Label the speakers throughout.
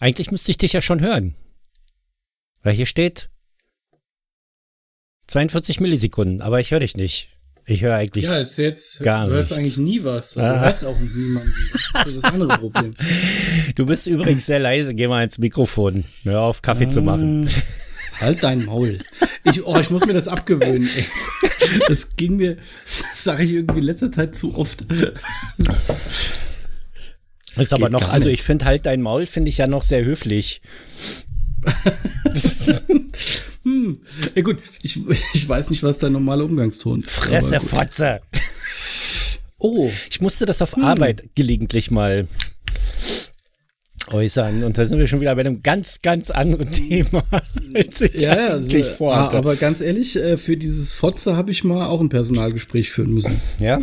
Speaker 1: Eigentlich müsste ich dich ja schon hören. Weil hier steht 42 Millisekunden, aber ich höre dich nicht. Ich höre eigentlich
Speaker 2: Ja, ist jetzt,
Speaker 1: gar
Speaker 2: du hörst
Speaker 1: nichts.
Speaker 2: eigentlich nie was.
Speaker 1: Ah.
Speaker 2: Du hörst auch niemanden. Das ist so das andere Problem.
Speaker 1: Du bist übrigens sehr leise. Geh mal ins Mikrofon. Hör auf, Kaffee zu machen.
Speaker 2: Halt dein Maul. Ich, oh, ich muss mir das abgewöhnen. Ey. Das ging mir, das sage ich irgendwie in letzter Zeit zu oft. Das
Speaker 1: ist aber noch, also ich finde halt dein Maul finde ich ja noch sehr höflich.
Speaker 2: Ja gut, ich, ich weiß nicht, was dein normaler Umgangston ist.
Speaker 1: Fresse. Fotze.
Speaker 2: Oh,
Speaker 1: Ich musste das auf Arbeit gelegentlich mal äußern. Und da sind wir schon wieder bei einem ganz, ganz anderen Thema, als ich
Speaker 2: ja, ja. Also,
Speaker 1: eigentlich
Speaker 2: ah,
Speaker 1: vorhatte.
Speaker 2: aber ganz ehrlich, äh, für dieses Fotze habe ich mal auch ein Personalgespräch führen müssen.
Speaker 1: ja?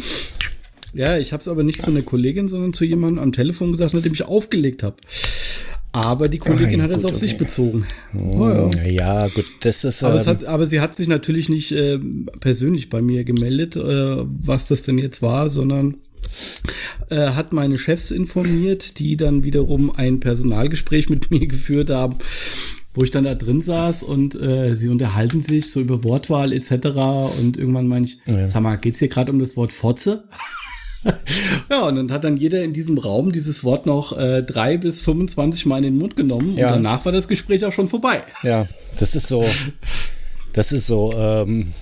Speaker 2: Ja, ich habe es aber nicht zu einer Kollegin, sondern zu jemandem am Telefon gesagt, nachdem ich aufgelegt habe. Aber die Kollegin
Speaker 1: ja,
Speaker 2: hat es
Speaker 1: gut,
Speaker 2: auf sich
Speaker 1: okay.
Speaker 2: bezogen. Oh, ja.
Speaker 1: ja, gut, das ist.
Speaker 2: Aber, es
Speaker 1: ähm,
Speaker 2: hat, aber sie hat sich natürlich nicht äh, persönlich bei mir gemeldet, äh, was das denn jetzt war, sondern äh, hat meine Chefs informiert, die dann wiederum ein Personalgespräch mit mir geführt haben, wo ich dann da drin saß und äh, sie unterhalten sich so über Wortwahl etc. Und irgendwann meine ich, sag mal, geht's hier gerade um das Wort Fotze? ja, und dann hat dann jeder in diesem Raum dieses Wort noch äh, drei bis 25 Mal in den Mund genommen
Speaker 1: Ja.
Speaker 2: und danach war das Gespräch auch schon vorbei.
Speaker 1: Ja, das ist so. Das ist so. Ähm,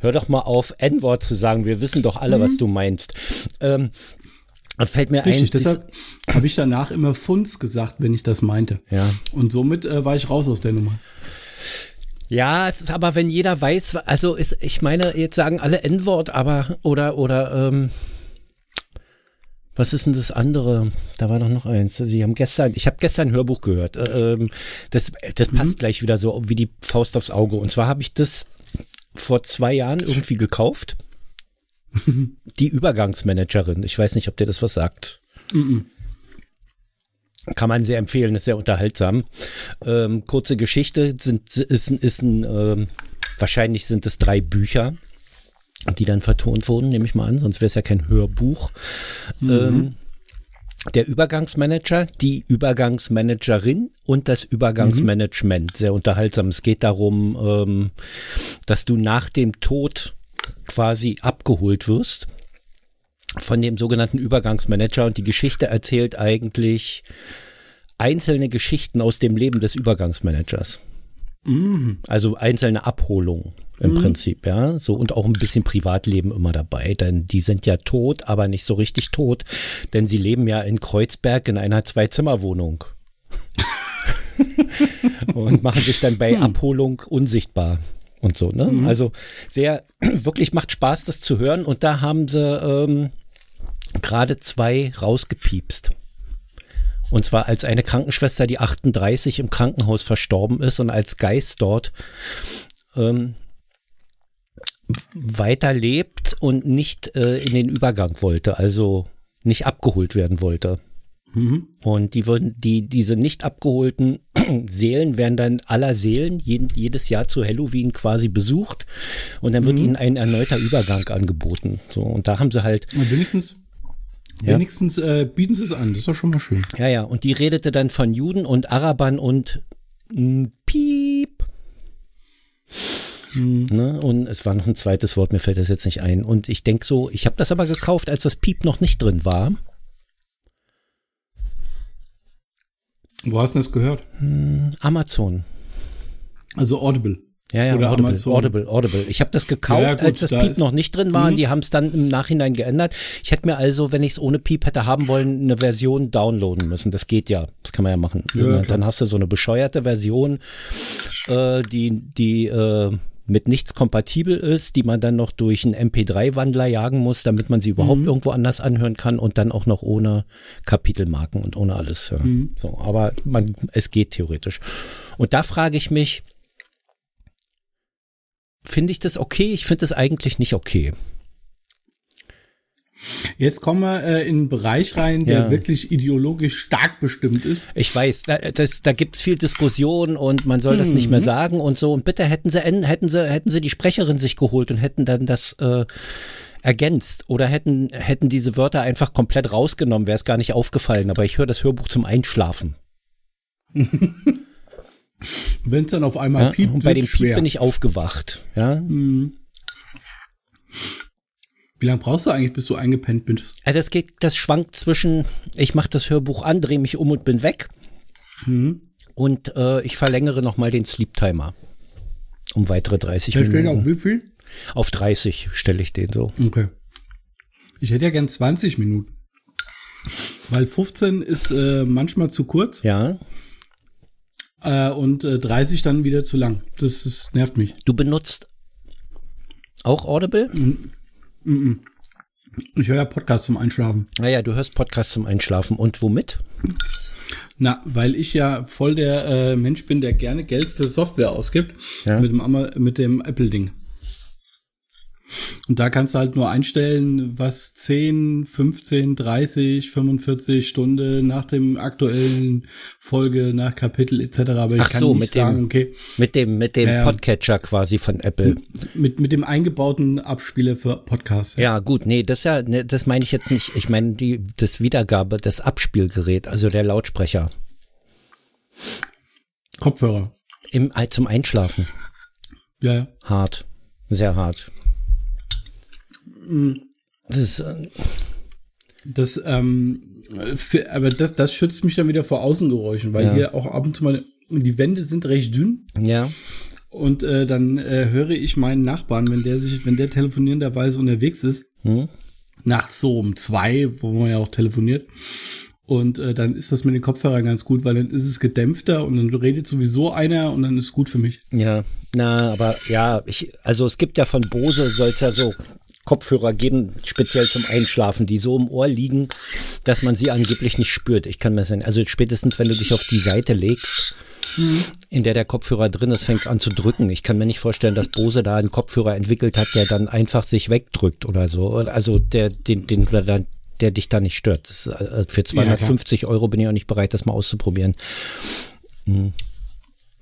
Speaker 1: hör doch mal auf, N-Wort zu sagen. Wir wissen doch alle, was du meinst. Ähm, fällt mir
Speaker 2: Mhm. Richtig,
Speaker 1: ein.
Speaker 2: deshalb habe ich danach immer Funz gesagt, wenn ich das meinte.
Speaker 1: Ja.
Speaker 2: Und somit äh, war ich raus aus der Nummer.
Speaker 1: Ja, es ist aber, wenn jeder weiß, also ist, ich meine, jetzt sagen alle N-Wort, aber oder oder ähm, was ist denn das andere? Da war doch noch eins. Sie haben gestern, ich habe gestern ein Hörbuch gehört. Äh, Ähm, das das passt gleich wieder so wie die Faust aufs Auge. Und zwar habe ich das vor zwei Jahren irgendwie gekauft. Die Übergangsmanagerin. Ich weiß nicht, ob dir das was sagt. Kann man sehr empfehlen, ist sehr unterhaltsam. Ähm, kurze Geschichte sind, ist, ist ein, ähm, wahrscheinlich sind es drei Bücher, die dann vertont wurden, nehme ich mal an, sonst wäre es ja kein Hörbuch. Ähm, der Übergangsmanager, die Übergangsmanagerin und das Übergangsmanagement. Sehr unterhaltsam. Es geht darum, ähm, dass du nach dem Tod quasi abgeholt wirst von dem sogenannten Übergangsmanager und die Geschichte erzählt eigentlich einzelne Geschichten aus dem Leben des Übergangsmanagers. Also einzelne Abholungen im Prinzip, ja. So und auch ein bisschen Privatleben immer dabei, denn die sind ja tot, aber nicht so richtig tot, denn sie leben ja in Kreuzberg in einer Zwei-Zimmer-Wohnung. und machen sich dann bei Abholung unsichtbar und so, ne? Also sehr, wirklich macht Spaß, das zu hören. Und da haben sie ähm, gerade zwei rausgepiepst. Und zwar als eine Krankenschwester, die 38 im Krankenhaus verstorben ist und als Geist dort ähm, weiterlebt und nicht äh, in den Übergang wollte, also nicht abgeholt werden wollte. Und die würden, die, diese nicht abgeholten Seelen werden dann aller Seelen jeden, jedes Jahr zu Halloween quasi besucht und dann wird ihnen ein erneuter Übergang angeboten. So, und da haben sie halt,
Speaker 2: Und wenigstens,
Speaker 1: Ja.
Speaker 2: wenigstens äh, bieten sie es an. Das ist doch schon mal schön.
Speaker 1: ja, ja, und die redete dann von Juden und Arabern und mm, Piep. Ne? Und es war noch ein zweites Wort, mir fällt das jetzt nicht ein. Und ich denke so, ich habe das aber gekauft, als das Piep noch nicht drin war.
Speaker 2: Wo hast du das gehört?
Speaker 1: Amazon.
Speaker 2: Also Audible.
Speaker 1: Ja, ja,
Speaker 2: Oder
Speaker 1: Audible,
Speaker 2: Amazon.
Speaker 1: Audible, Audible. Ich habe das gekauft,
Speaker 2: Ja, ja, gut,
Speaker 1: als das
Speaker 2: da
Speaker 1: Piep noch nicht drin war und die haben es dann im Nachhinein geändert. Ich hätte mir also, wenn ich es ohne Piep hätte haben wollen, eine Version downloaden müssen. Das geht ja, das kann man ja machen.
Speaker 2: Ja, klar.
Speaker 1: dann hast du so eine bescheuerte Version, äh, die, die äh, mit nichts kompatibel ist, die man dann noch durch einen MP3-Wandler jagen muss, damit man sie überhaupt
Speaker 2: Mhm.
Speaker 1: irgendwo anders anhören kann und dann auch noch ohne Kapitelmarken und ohne alles. Ja.
Speaker 2: Mhm.
Speaker 1: So, aber man, es geht theoretisch. Und da frage ich mich, finde ich das okay? Ich finde das eigentlich nicht okay.
Speaker 2: Jetzt kommen wir äh, in einen Bereich rein, der
Speaker 1: Ja.
Speaker 2: wirklich ideologisch stark bestimmt ist.
Speaker 1: Ich weiß, da, das, da gibt's viel Diskussion und man soll das nicht mehr sagen und so. Und bitte hätten sie, hätten sie, hätten sie die Sprecherin sich geholt und hätten dann das äh, ergänzt oder hätten, hätten diese Wörter einfach komplett rausgenommen, wäre es gar nicht aufgefallen. Aber ich höre das Hörbuch zum Einschlafen.
Speaker 2: Wenn es dann auf einmal
Speaker 1: Ja?
Speaker 2: piept,
Speaker 1: Und bei dem
Speaker 2: wird's
Speaker 1: Piep
Speaker 2: schwer.
Speaker 1: bin ich aufgewacht. Ja?
Speaker 2: Wie lange brauchst du eigentlich, bis du eingepennt bist?
Speaker 1: Also das geht, das schwankt zwischen, ich mache das Hörbuch an, drehe mich um und bin weg. Und äh, ich verlängere nochmal den Sleep Timer. Um weitere 30
Speaker 2: Da steht auch
Speaker 1: Minuten.
Speaker 2: wie viel?
Speaker 1: Auf 30 stelle ich den so.
Speaker 2: Okay. Ich hätte ja gern 20 Minuten. Weil 15 ist äh, manchmal zu kurz
Speaker 1: Ja.
Speaker 2: äh, und äh, 30 dann wieder zu lang. Das, das nervt mich.
Speaker 1: Du benutzt auch Audible?
Speaker 2: Ich höre ja Podcasts zum Einschlafen.
Speaker 1: Naja, du hörst Podcasts zum Einschlafen. Und womit?
Speaker 2: Na, weil ich ja voll der äh, Mensch bin, der gerne Geld für Software ausgibt.
Speaker 1: Ja.
Speaker 2: Mit dem, Ama- mit dem Apple-Ding. Und da kannst du halt nur einstellen, was 10, 15, 30, 45 Stunden nach dem aktuellen Folge, nach Kapitel etc. Aber ich
Speaker 1: Ach
Speaker 2: kann
Speaker 1: so,
Speaker 2: nicht
Speaker 1: mit dem-
Speaker 2: sagen, okay,
Speaker 1: Mit dem, mit dem
Speaker 2: Ja, ja.
Speaker 1: Podcatcher quasi von Apple.
Speaker 2: mit, mit dem eingebauten Abspieler für Podcasts.
Speaker 1: Ja, gut, nee, das ja, ne, das meine ich jetzt nicht. Ich meine die, das Wiedergabe, das Abspielgerät, also der Lautsprecher
Speaker 2: Kopfhörer.
Speaker 1: im, zum Einschlafen.
Speaker 2: Ja, ja.
Speaker 1: Hart. Sehr hart. Das ist, äh,
Speaker 2: Das, ähm, für, aber das, das schützt mich dann wieder vor Außengeräuschen, weil
Speaker 1: Ja.
Speaker 2: hier auch ab und zu mal, die Wände sind recht dünn
Speaker 1: ja.
Speaker 2: und äh, dann äh, höre ich meinen Nachbarn, wenn der sich, wenn der telefonierenderweise unterwegs ist,
Speaker 1: Hm?
Speaker 2: nachts so um zwei, wo man ja auch telefoniert. Und äh, dann ist das mit den Kopfhörern ganz gut, weil dann ist es gedämpfter und dann redet sowieso einer und dann ist es gut für mich.
Speaker 1: Ja, na, aber ja, ich, also es gibt ja von Bose, soll es ja so Kopfhörer geben, speziell zum Einschlafen, die so im Ohr liegen, dass man sie angeblich nicht spürt. Ich kann mir nicht, also spätestens, wenn du dich auf die Seite legst, in der der Kopfhörer drin ist, fängt an zu drücken. Ich kann mir nicht vorstellen, dass Bose da einen Kopfhörer entwickelt hat, der dann einfach sich wegdrückt oder so. Also der, den, den, da- der dich da nicht stört. Ist, äh, für 250 Euro bin ich auch nicht bereit, das mal auszuprobieren.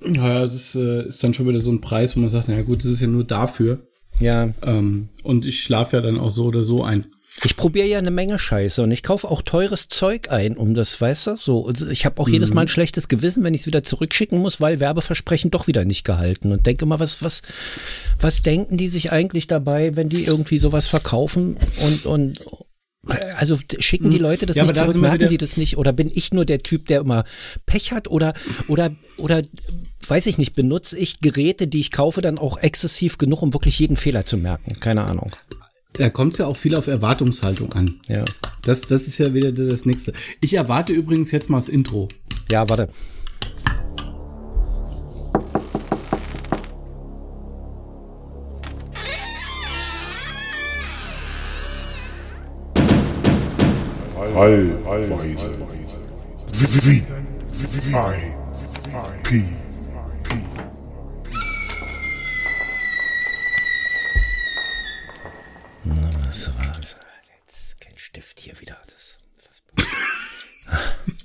Speaker 2: Naja, das äh, ist dann schon wieder so ein Preis, wo man sagt, naja gut, das ist ja nur dafür.
Speaker 1: Ja,
Speaker 2: Ähm, und ich schlafe ja dann auch so oder so ein.
Speaker 1: Ich probiere ja eine Menge Scheiße und ich kaufe auch teures Zeug ein, um das, weißt du, so. Ich habe auch jedes Mal ein schlechtes Gewissen, wenn ich es wieder zurückschicken muss, weil Werbeversprechen doch wieder nicht gehalten. Und denke mal, was, was, was denken die sich eigentlich dabei, wenn die irgendwie sowas verkaufen und, und also schicken die Leute das
Speaker 2: Ja,
Speaker 1: nicht
Speaker 2: da
Speaker 1: zurück, merken die das nicht? Oder bin ich nur der Typ, der immer Pech hat? Oder, oder, oder weiß ich nicht, benutze ich Geräte, die ich kaufe, dann auch exzessiv genug, um wirklich jeden Fehler zu merken? Keine Ahnung.
Speaker 2: Da kommt es ja auch viel auf Erwartungshaltung an.
Speaker 1: Ja.
Speaker 2: Das, das ist ja wieder das nächste. Ich erwarte übrigens jetzt mal das Intro.
Speaker 1: Ja, warte.
Speaker 3: Allweise. V I P
Speaker 1: Das war jetzt kein Stift hier wieder. Das ist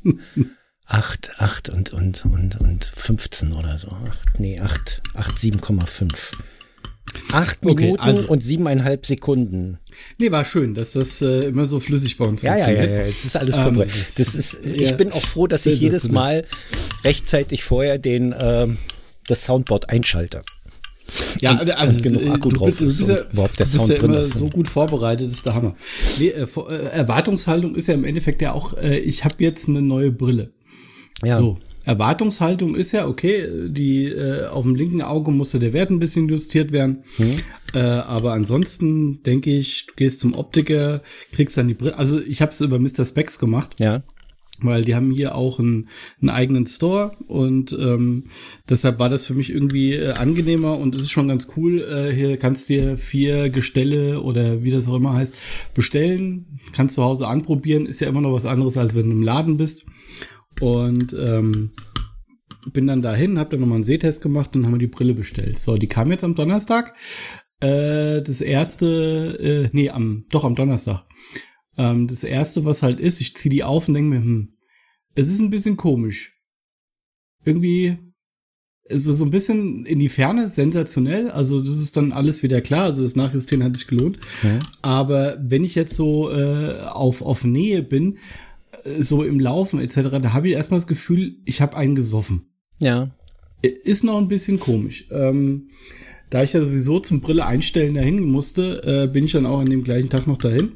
Speaker 1: unfassbar. acht, acht und, und, und, und 15 oder so. Acht, nee, acht, acht, 7,5. Acht
Speaker 2: Okay,
Speaker 1: Minuten
Speaker 2: also-
Speaker 1: und siebeneinhalb Sekunden.
Speaker 2: Nee, war schön, dass das äh, immer so flüssig bei uns
Speaker 1: Ja, ja, ja,
Speaker 2: funktioniert.
Speaker 1: ja, jetzt ist alles
Speaker 2: Ähm,
Speaker 1: vorbereitet.
Speaker 2: das ist-
Speaker 1: ich
Speaker 2: ja,
Speaker 1: bin auch froh, dass ich jedes. Mal rechtzeitig vorher den, ähm, das Soundboard einschalte.
Speaker 2: Ja,
Speaker 1: Und-
Speaker 2: also
Speaker 1: und genug
Speaker 2: äh,
Speaker 1: Akku
Speaker 2: du,
Speaker 1: drauf
Speaker 2: du
Speaker 1: ist
Speaker 2: bist ja,
Speaker 1: überhaupt der
Speaker 2: du bist
Speaker 1: Sound
Speaker 2: ja
Speaker 1: drin
Speaker 2: immer
Speaker 1: ist.
Speaker 2: so gut vorbereitet, ist der Hammer. Nee, äh, äh, Erwartungshaltung ist ja im Endeffekt ja auch, äh, ich habe jetzt eine neue Brille.
Speaker 1: Ja.
Speaker 2: So. Erwartungshaltung ist ja, okay, die äh, auf dem linken Auge musste der Wert ein bisschen justiert werden.
Speaker 1: Hm.
Speaker 2: Äh, aber ansonsten denke ich, du gehst zum Optiker, kriegst dann die Brille. Also ich habe es über Mr. Specs gemacht
Speaker 1: Ja.
Speaker 2: weil die haben hier auch einen, einen eigenen Store und ähm, deshalb war das für mich irgendwie äh, angenehmer und es ist schon ganz cool. Äh, hier kannst dir vier Gestelle oder wie das auch immer heißt bestellen, kannst zu Hause anprobieren, ist ja immer noch was anderes, als wenn du im Laden bist. Und ähm, bin dann dahin, hab dann nochmal einen Sehtest gemacht und haben wir die Brille bestellt. So, die kam jetzt am Donnerstag. Äh, das erste, äh, nee, am, doch am Donnerstag. Ähm, das erste, was halt ist, ich ziehe die auf und denke mir, hm, es ist ein bisschen komisch. Irgendwie, es ist so ein bisschen in die Ferne, sensationell. Also, das ist dann alles wieder klar. Also, das Nachjustieren hat sich gelohnt.
Speaker 1: Ja.
Speaker 2: Aber wenn ich jetzt so äh, auf, auf Nähe bin, so im Laufen etc., da habe ich erstmal das Gefühl, ich habe einen gesoffen.
Speaker 1: Ja.
Speaker 2: Ist noch ein bisschen komisch. Ähm, da ich ja sowieso zum Brille einstellen dahin musste, äh, bin ich dann auch an dem gleichen Tag noch dahin.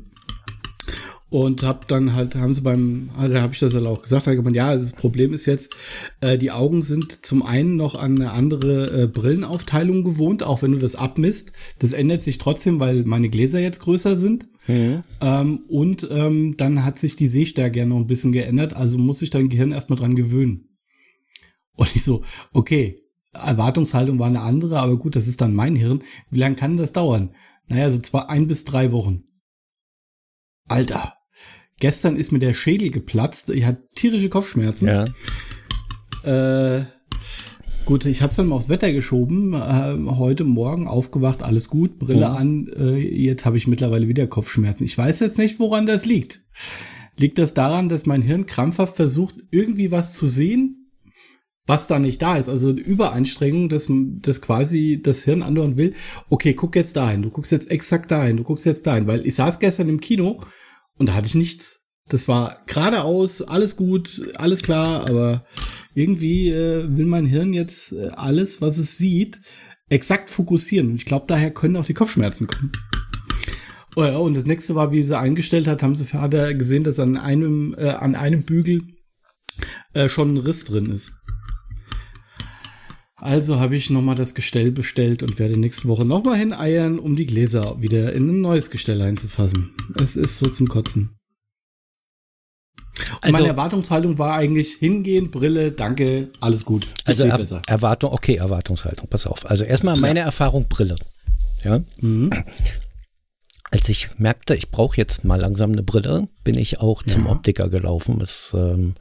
Speaker 2: Und hab dann halt, haben sie beim, da habe ich das halt auch gesagt, hat gemeint, ja, das Problem ist jetzt, äh, die Augen sind zum einen noch an eine andere äh, Brillenaufteilung gewohnt, auch wenn du das abmisst. Das ändert sich trotzdem, weil meine Gläser jetzt größer sind. Mhm. Ähm, und ähm, dann hat sich die Sehstärke ja noch ein bisschen geändert, also muss sich dein Gehirn erstmal dran gewöhnen. Und ich so, okay, Erwartungshaltung war eine andere, aber gut, das ist dann mein Hirn. Wie lange kann das dauern? Naja, so zwei, ein bis drei Wochen. Alter. Gestern ist mir der Schädel geplatzt. Ich hatte tierische Kopfschmerzen.
Speaker 1: Ja.
Speaker 2: Äh, gut, ich habe es dann mal aufs Wetter geschoben. Äh, heute Morgen aufgewacht, alles gut, Brille mhm. an. Äh, jetzt habe ich mittlerweile wieder Kopfschmerzen. Ich weiß jetzt nicht, woran das liegt. Liegt das daran, dass mein Hirn krampfhaft versucht, irgendwie was zu sehen, was da nicht da ist? Also Überanstrengung, dass, dass quasi das Hirn andauernd will, okay, guck jetzt dahin, du guckst jetzt exakt dahin, du guckst jetzt dahin. Weil ich saß gestern im Kino und da hatte ich nichts. Das war geradeaus, alles gut, alles klar, aber irgendwie äh, will mein Hirn jetzt äh, alles, was es sieht, exakt fokussieren. Und ich glaube, daher können auch die Kopfschmerzen kommen. Oh ja, und das nächste war, wie sie eingestellt hat, haben sie hat gesehen, dass an einem, äh, an einem Bügel äh, schon ein Riss drin ist. Also habe ich nochmal das Gestell bestellt und werde nächste Woche nochmal hineiern, um die Gläser wieder in ein neues Gestell einzufassen. Es ist so zum Kotzen. Also, meine Erwartungshaltung war eigentlich hingehen, Brille, danke, alles gut.
Speaker 1: Ich also er besser. Erwartung, okay, Erwartungshaltung, pass auf. Also erstmal meine ja. Erfahrung Brille. Ja. Mhm. Als ich merkte, ich brauche jetzt mal langsam eine Brille, bin ich auch zum Optiker gelaufen. Das ist ähm,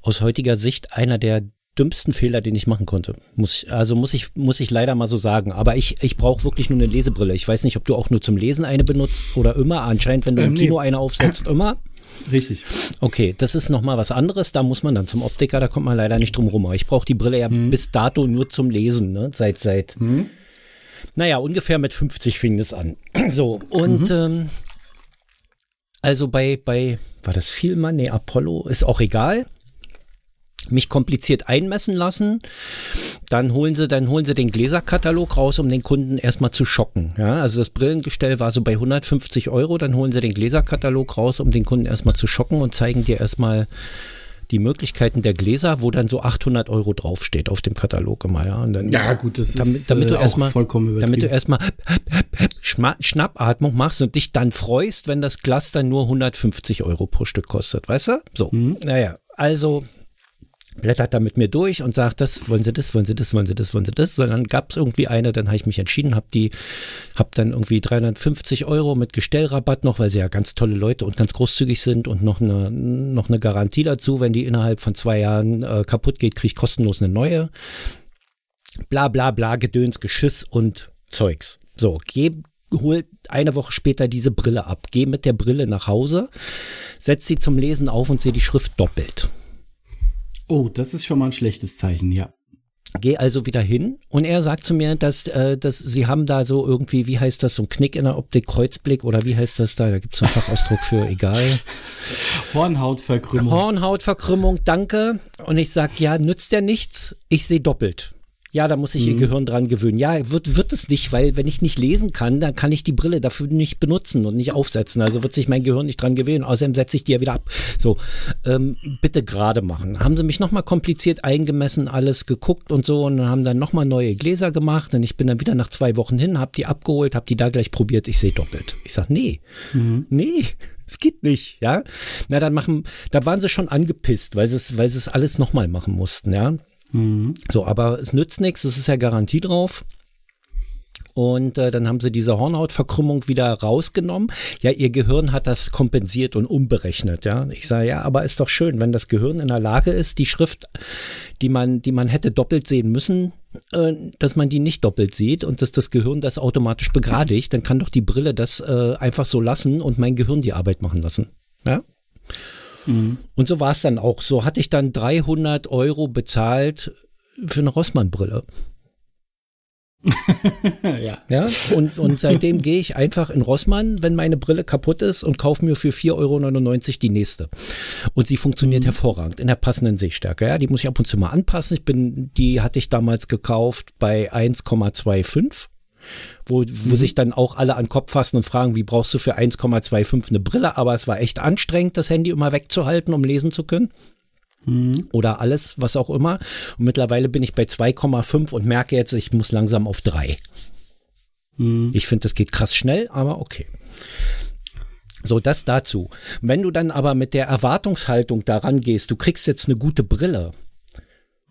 Speaker 1: aus heutiger Sicht einer der dümmsten Fehler, den ich machen konnte. Muss ich, also muss ich, muss ich leider mal so sagen. Aber ich, ich brauche wirklich nur eine Lesebrille. Ich weiß nicht, ob du auch nur zum Lesen eine benutzt oder immer. Anscheinend, wenn du ähm, im Kino nee. eine aufsetzt, immer.
Speaker 2: Richtig.
Speaker 1: Okay, das ist nochmal was anderes. Da muss man dann zum Optiker, da kommt man leider nicht drum rum. Aber ich brauche die Brille ja hm. bis dato nur zum Lesen, ne? Seit, seit, hm. naja, ungefähr mit 50 fing das an. So, und mhm. ähm, also bei, bei, war das Vielmann? Nee, Apollo, ist auch egal mich kompliziert einmessen lassen. Dann holen sie, dann holen sie den Gläserkatalog raus, um den Kunden erstmal zu schocken. Ja, also das Brillengestell war so bei 150 Euro. Dann holen sie den Gläserkatalog raus, um den Kunden erstmal zu schocken und zeigen dir erstmal die Möglichkeiten der Gläser, wo dann so 800 Euro draufsteht auf dem Katalog immer, ja. Und dann,
Speaker 2: ja, gut, das
Speaker 1: damit,
Speaker 2: ist
Speaker 1: damit
Speaker 2: äh,
Speaker 1: du erstmal,
Speaker 2: vollkommen
Speaker 1: Damit du erstmal Schnappatmung machst und dich dann freust, wenn das Glas dann nur 150 Euro pro Stück kostet, weißt du? So, mhm. naja, also blättert da mit mir durch und sagt, das wollen Sie das, wollen Sie das, wollen Sie das, wollen Sie das. Sondern gab es irgendwie eine, dann habe ich mich entschieden, habe die, habe dann irgendwie 350 Euro mit Gestellrabatt noch, weil sie ja ganz tolle Leute und ganz großzügig sind und noch eine, noch eine Garantie dazu, wenn die innerhalb von zwei Jahren äh, kaputt geht, kriege ich kostenlos eine neue. Bla bla bla, Gedöns, Geschiss und Zeugs. So, geh, hol eine Woche später diese Brille ab, geh mit der Brille nach Hause, setz sie zum Lesen auf und sehe die Schrift doppelt.
Speaker 2: Oh, das ist schon mal ein schlechtes Zeichen, ja.
Speaker 1: Geh also wieder hin und er sagt zu mir, dass, äh, dass sie haben da so irgendwie, wie heißt das, so ein Knick in der Optik, Kreuzblick oder wie heißt das da? Da gibt es einen Fachausdruck für, egal.
Speaker 2: Hornhautverkrümmung.
Speaker 1: Hornhautverkrümmung, danke. Und ich sag, ja, nützt ja nichts, ich sehe doppelt. Ja, da muss ich mhm. ihr Gehirn dran gewöhnen. Ja, wird, wird es nicht, weil wenn ich nicht lesen kann, dann kann ich die Brille dafür nicht benutzen und nicht aufsetzen. Also wird sich mein Gehirn nicht dran gewöhnen. Außerdem setze ich die ja wieder ab. So, ähm, bitte gerade machen. Haben sie mich nochmal kompliziert eingemessen, alles geguckt und so und haben dann nochmal neue Gläser gemacht. Und ich bin dann wieder nach zwei Wochen hin, habe die abgeholt, habe die da gleich probiert. Ich sehe doppelt. Ich sag, nee, mhm. nee, es geht nicht, ja. Na, dann machen, da waren sie schon angepisst, weil sie es, weil sie es alles nochmal machen mussten, ja. Mhm. So, aber es nützt nichts, es ist ja Garantie drauf. Und äh, dann haben sie diese Hornhautverkrümmung wieder rausgenommen. Ja, ihr Gehirn hat das kompensiert und umberechnet. Ja, ich sage ja, aber ist doch schön, wenn das Gehirn in der Lage ist, die Schrift, die man, die man hätte doppelt sehen müssen, äh, dass man die nicht doppelt sieht und dass das Gehirn das automatisch begradigt, dann kann doch die Brille das äh, einfach so lassen und mein Gehirn die Arbeit machen lassen. Ja. Mhm. Und so war es dann auch. So hatte ich dann 300 Euro bezahlt für eine Rossmann-Brille. ja. ja. Und, und seitdem gehe ich einfach in Rossmann, wenn meine Brille kaputt ist und kaufe mir für 4,99 Euro die nächste. Und sie funktioniert mhm. hervorragend in der passenden Sehstärke. Ja, die muss ich ab und zu mal anpassen. Ich bin, die hatte ich damals gekauft bei 1,25 wo, wo mhm. sich dann auch alle an den Kopf fassen und fragen, wie brauchst du für 1,25 eine Brille? Aber es war echt anstrengend, das Handy immer wegzuhalten, um lesen zu können. Mhm. Oder alles, was auch immer. Und mittlerweile bin ich bei 2,5 und merke jetzt, ich muss langsam auf 3. Mhm. Ich finde, das geht krass schnell, aber okay. So, das dazu. Wenn du dann aber mit der Erwartungshaltung daran gehst, du kriegst jetzt eine gute Brille.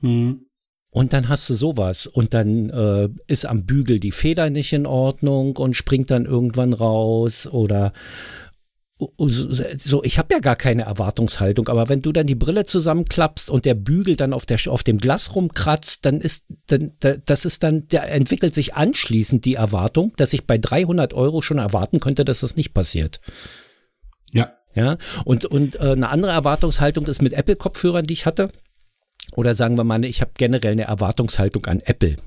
Speaker 1: Mhm. Und dann hast du sowas und dann äh, ist am Bügel die Feder nicht in Ordnung und springt dann irgendwann raus oder so, ich habe ja gar keine Erwartungshaltung, aber wenn du dann die Brille zusammenklappst und der Bügel dann auf, der, auf dem Glas rumkratzt, dann ist, dann, das ist dann, der entwickelt sich anschließend die Erwartung, dass ich bei 300 Euro schon erwarten könnte, dass das nicht passiert.
Speaker 2: Ja.
Speaker 1: Ja, und, und äh, eine andere Erwartungshaltung ist mit Apple-Kopfhörern, die ich hatte. Oder sagen wir mal, ich habe generell eine Erwartungshaltung an Apple.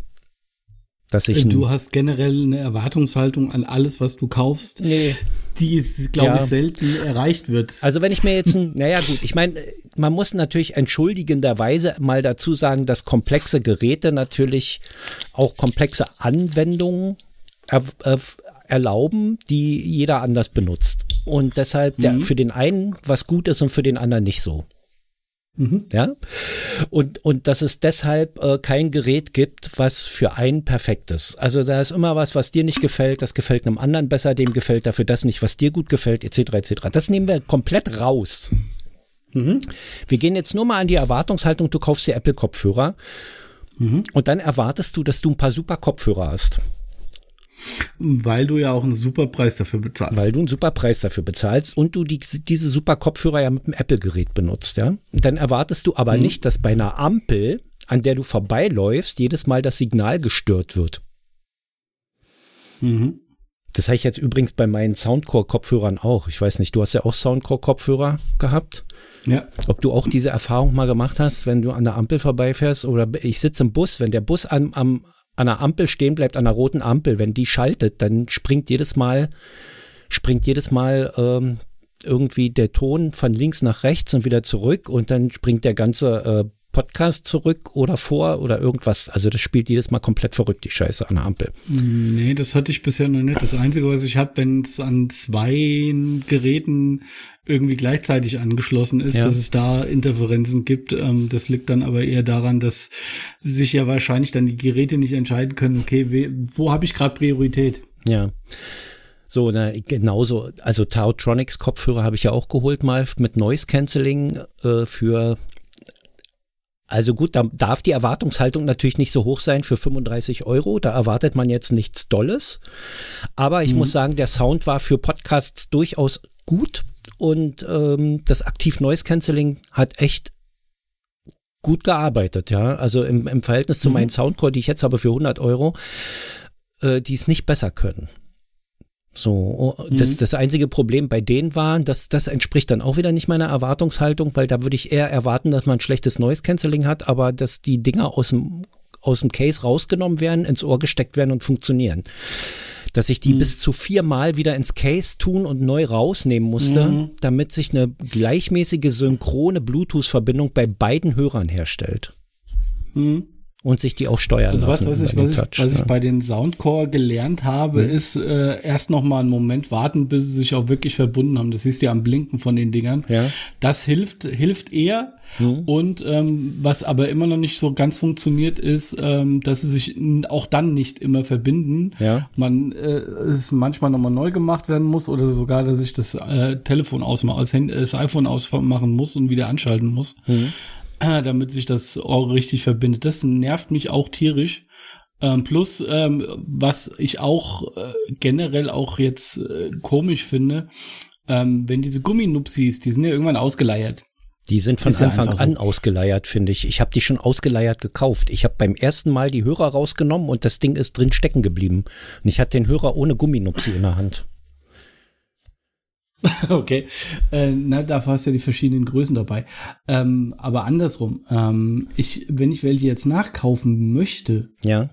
Speaker 1: Dass ich
Speaker 2: du hast generell eine Erwartungshaltung an alles, was du kaufst, nee. die, glaube ja. ich, selten erreicht wird.
Speaker 1: Also wenn ich mir jetzt ein, naja gut, ich meine, man muss natürlich entschuldigenderweise mal dazu sagen, dass komplexe Geräte natürlich auch komplexe Anwendungen er, er, erlauben, die jeder anders benutzt. Und deshalb mhm. der, für den einen was gut ist und für den anderen nicht so. Mhm. Ja. Und, und dass es deshalb äh, kein Gerät gibt, was für einen perfekt ist. Also da ist immer was, was dir nicht gefällt, das gefällt einem anderen besser, dem gefällt dafür das nicht, was dir gut gefällt, etc. etc. Das nehmen wir komplett raus. Mhm. Wir gehen jetzt nur mal an die Erwartungshaltung, du kaufst dir Apple-Kopfhörer mhm. und dann erwartest du, dass du ein paar super Kopfhörer hast.
Speaker 2: Weil du ja auch einen super Preis dafür bezahlst.
Speaker 1: Weil du einen super Preis dafür bezahlst und du die, diese super Kopfhörer ja mit dem Apple-Gerät benutzt, ja. Dann erwartest du aber mhm. nicht, dass bei einer Ampel, an der du vorbeiläufst, jedes Mal das Signal gestört wird. Mhm. Das habe ich jetzt übrigens bei meinen Soundcore-Kopfhörern auch. Ich weiß nicht, du hast ja auch Soundcore-Kopfhörer gehabt.
Speaker 2: Ja.
Speaker 1: Ob du auch diese Erfahrung mal gemacht hast, wenn du an der Ampel vorbeifährst oder ich sitze im Bus, wenn der Bus am, am, an der Ampel stehen bleibt, an der roten Ampel, wenn die schaltet, dann springt jedes Mal, springt jedes Mal ähm, irgendwie der Ton von links nach rechts und wieder zurück und dann springt der ganze äh, Podcast zurück oder vor oder irgendwas. Also das spielt jedes Mal komplett verrückt, die Scheiße an der Ampel.
Speaker 2: Nee, das hatte ich bisher noch nicht. Das Einzige, was ich habe, wenn es an zwei Geräten irgendwie gleichzeitig angeschlossen ist, ja. dass es da Interferenzen gibt. Ähm, das liegt dann aber eher daran, dass sich ja wahrscheinlich dann die Geräte nicht entscheiden können, okay, wo habe ich gerade Priorität?
Speaker 1: Ja. So, na, genauso, also Tautronics Kopfhörer habe ich ja auch geholt mal mit Noise Cancelling äh, für also gut, da darf die Erwartungshaltung natürlich nicht so hoch sein für 35 Euro. Da erwartet man jetzt nichts Dolles. Aber ich mhm. muss sagen, der Sound war für Podcasts durchaus gut und ähm, das Aktiv Noise Cancelling hat echt gut gearbeitet, ja. Also im, im Verhältnis zu mhm. meinen Soundcore, die ich jetzt habe für 100 Euro, äh, die es nicht besser können. So, oh, das, mhm. das einzige Problem bei denen war, dass das entspricht dann auch wieder nicht meiner Erwartungshaltung, weil da würde ich eher erwarten, dass man ein schlechtes Noise Cancelling hat, aber dass die Dinger aus dem, aus dem Case rausgenommen werden, ins Ohr gesteckt werden und funktionieren dass ich die mhm. bis zu viermal wieder ins Case tun und neu rausnehmen musste, mhm. damit sich eine gleichmäßige synchrone Bluetooth-Verbindung bei beiden Hörern herstellt. Mhm und sich die auch steuern
Speaker 2: also
Speaker 1: lassen.
Speaker 2: Was, was, ich, was, ich, was ja. ich bei den Soundcore gelernt habe, mhm. ist äh, erst noch mal einen Moment warten, bis sie sich auch wirklich verbunden haben. Das siehst du ja am Blinken von den Dingern.
Speaker 1: Ja.
Speaker 2: Das hilft, hilft eher. Mhm. Und ähm, was aber immer noch nicht so ganz funktioniert, ist, ähm, dass sie sich auch dann nicht immer verbinden.
Speaker 1: Ja.
Speaker 2: Man äh, es manchmal nochmal neu gemacht werden muss oder sogar, dass ich das äh, Telefon ausmachen, das iPhone ausmachen muss und wieder anschalten muss. Mhm. Damit sich das Ohr richtig verbindet. Das nervt mich auch tierisch. Ähm, plus, ähm, was ich auch äh, generell auch jetzt äh, komisch finde, ähm, wenn diese Gumminupsis, die sind ja irgendwann ausgeleiert.
Speaker 1: Die sind von Anfang an so. ausgeleiert, finde ich. Ich habe die schon ausgeleiert gekauft. Ich habe beim ersten Mal die Hörer rausgenommen und das Ding ist drin stecken geblieben. Und ich hatte den Hörer ohne Gumminupsi in der Hand.
Speaker 2: Okay, äh, na, da hast du ja die verschiedenen Größen dabei. Ähm, aber andersrum, ähm, ich, wenn ich welche jetzt nachkaufen möchte,
Speaker 1: ja.